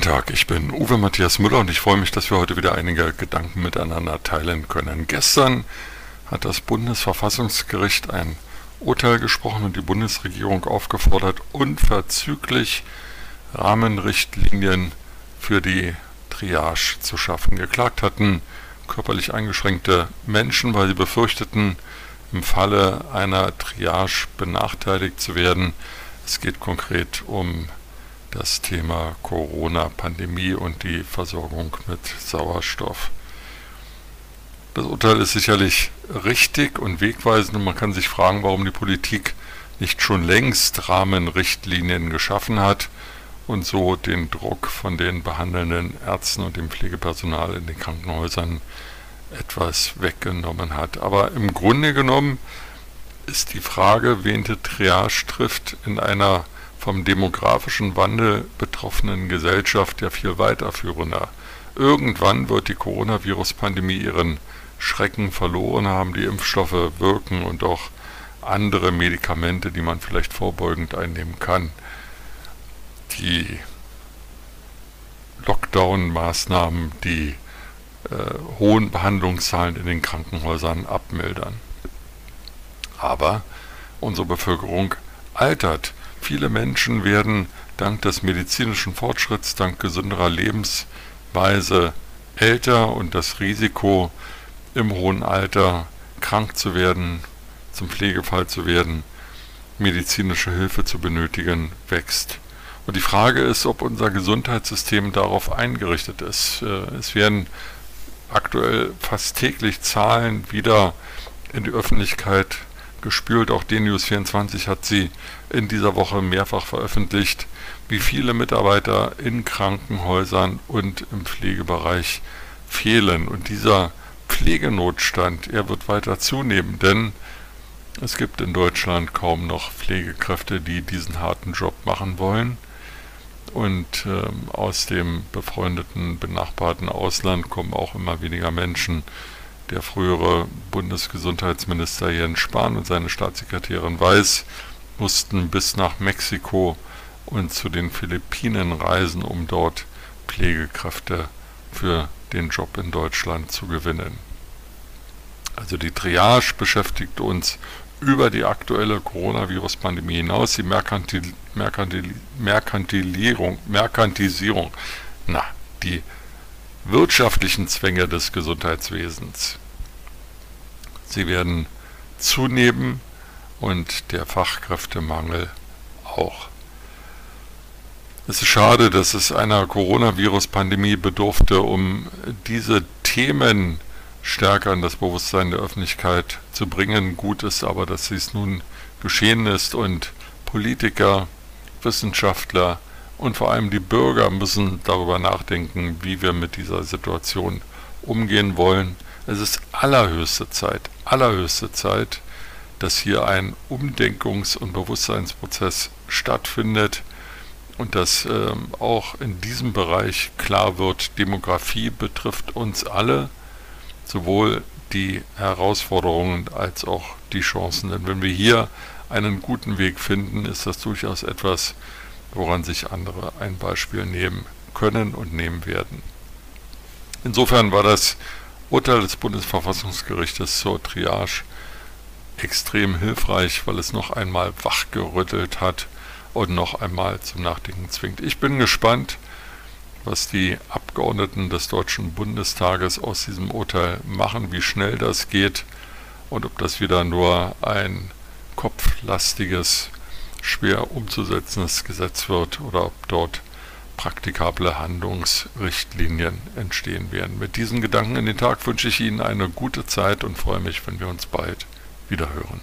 Tag, ich bin Uwe Matthias Müller und ich freue mich, dass wir heute wieder einige Gedanken miteinander teilen können. Gestern hat das Bundesverfassungsgericht ein Urteil gesprochen und die Bundesregierung aufgefordert, unverzüglich Rahmenrichtlinien für die Triage zu schaffen. Geklagt hatten körperlich eingeschränkte Menschen, weil sie befürchteten, im Falle einer Triage benachteiligt zu werden. Es geht konkret um das Thema Corona-Pandemie und die Versorgung mit Sauerstoff. Das Urteil ist sicherlich richtig und wegweisend und man kann sich fragen, warum die Politik nicht schon längst Rahmenrichtlinien geschaffen hat und so den Druck von den behandelnden Ärzten und dem Pflegepersonal in den Krankenhäusern etwas weggenommen hat. Aber im Grunde genommen ist die Frage, wen die Triage trifft, in einer vom demografischen Wandel betroffenen Gesellschaft ja viel weiterführender. Irgendwann wird die Coronavirus-Pandemie ihren Schrecken verloren haben, die Impfstoffe wirken und auch andere Medikamente, die man vielleicht vorbeugend einnehmen kann. Die Lockdown-Maßnahmen, die äh, hohen Behandlungszahlen in den Krankenhäusern abmildern. Aber unsere Bevölkerung altert. Viele Menschen werden dank des medizinischen Fortschritts, dank gesünderer Lebensweise älter und das Risiko im hohen Alter krank zu werden, zum Pflegefall zu werden, medizinische Hilfe zu benötigen, wächst. Und die Frage ist, ob unser Gesundheitssystem darauf eingerichtet ist. Äh, es werden aktuell fast täglich Zahlen wieder in die Öffentlichkeit gespült. Auch DNews24 hat sie in dieser Woche mehrfach veröffentlicht, wie viele Mitarbeiter in Krankenhäusern und im Pflegebereich fehlen. Und dieser Pflegenotstand, er wird weiter zunehmen, denn es gibt in Deutschland kaum noch Pflegekräfte, die diesen harten Job machen wollen. Und ähm, aus dem befreundeten, benachbarten Ausland kommen auch immer weniger Menschen. Der frühere Bundesgesundheitsminister Jens Spahn und seine Staatssekretärin Weiß mussten bis nach Mexiko und zu den Philippinen reisen, um dort Pflegekräfte für den Job in Deutschland zu gewinnen. Also die Triage beschäftigt uns über die aktuelle Coronavirus-Pandemie hinaus, die Merkantil, Merkantil, Merkantilierung, Merkantisierung, na, die wirtschaftlichen Zwänge des Gesundheitswesens. Sie werden zunehmen und der Fachkräftemangel auch. Es ist schade, dass es einer Coronavirus-Pandemie bedurfte, um diese Themen stärker in das Bewusstsein der Öffentlichkeit zu bringen. Gut ist aber, dass dies nun geschehen ist und Politiker, Wissenschaftler und vor allem die Bürger müssen darüber nachdenken, wie wir mit dieser Situation umgehen wollen. Es ist allerhöchste Zeit, allerhöchste Zeit, dass hier ein Umdenkungs- und Bewusstseinsprozess stattfindet und dass ähm, auch in diesem Bereich klar wird, Demografie betrifft uns alle sowohl die Herausforderungen als auch die Chancen. Denn wenn wir hier einen guten Weg finden, ist das durchaus etwas, woran sich andere ein Beispiel nehmen können und nehmen werden. Insofern war das Urteil des Bundesverfassungsgerichtes zur Triage extrem hilfreich, weil es noch einmal wachgerüttelt hat und noch einmal zum Nachdenken zwingt. Ich bin gespannt, was die Abgeordneten des Deutschen Bundestages aus diesem Urteil machen, wie schnell das geht und ob das wieder nur ein kopflastiges, schwer umzusetzendes Gesetz wird oder ob dort praktikable Handlungsrichtlinien entstehen werden. Mit diesen Gedanken in den Tag wünsche ich Ihnen eine gute Zeit und freue mich, wenn wir uns bald wieder hören.